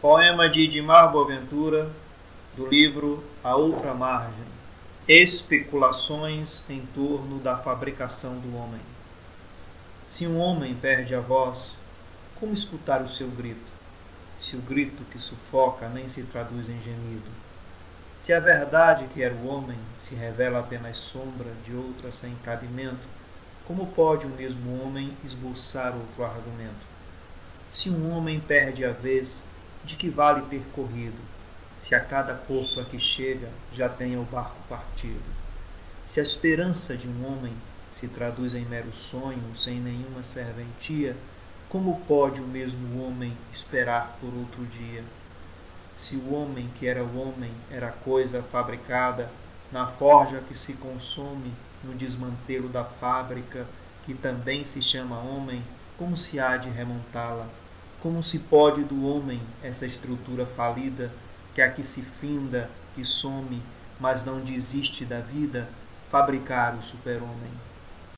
Poema de Edmar Boaventura, do livro A Outra Margem. Especulações em torno da fabricação do homem. Se um homem perde a voz, como escutar o seu grito? Se o grito que sufoca nem se traduz em gemido. Se a verdade que era o homem se revela apenas sombra de outra sem cabimento, como pode o mesmo homem esboçar outro argumento? Se um homem perde a vez, de que vale ter corrido, se a cada porto a que chega já tenha o barco partido? Se a esperança de um homem se traduz em mero sonho, sem nenhuma serventia, como pode o mesmo homem esperar por outro dia? Se o homem que era o homem era coisa fabricada na forja que se consome, no desmantelo da fábrica que também se chama homem, como se há de remontá-la? Como se pode do homem essa estrutura falida, que aqui se finda, que some, mas não desiste da vida, fabricar o super-homem?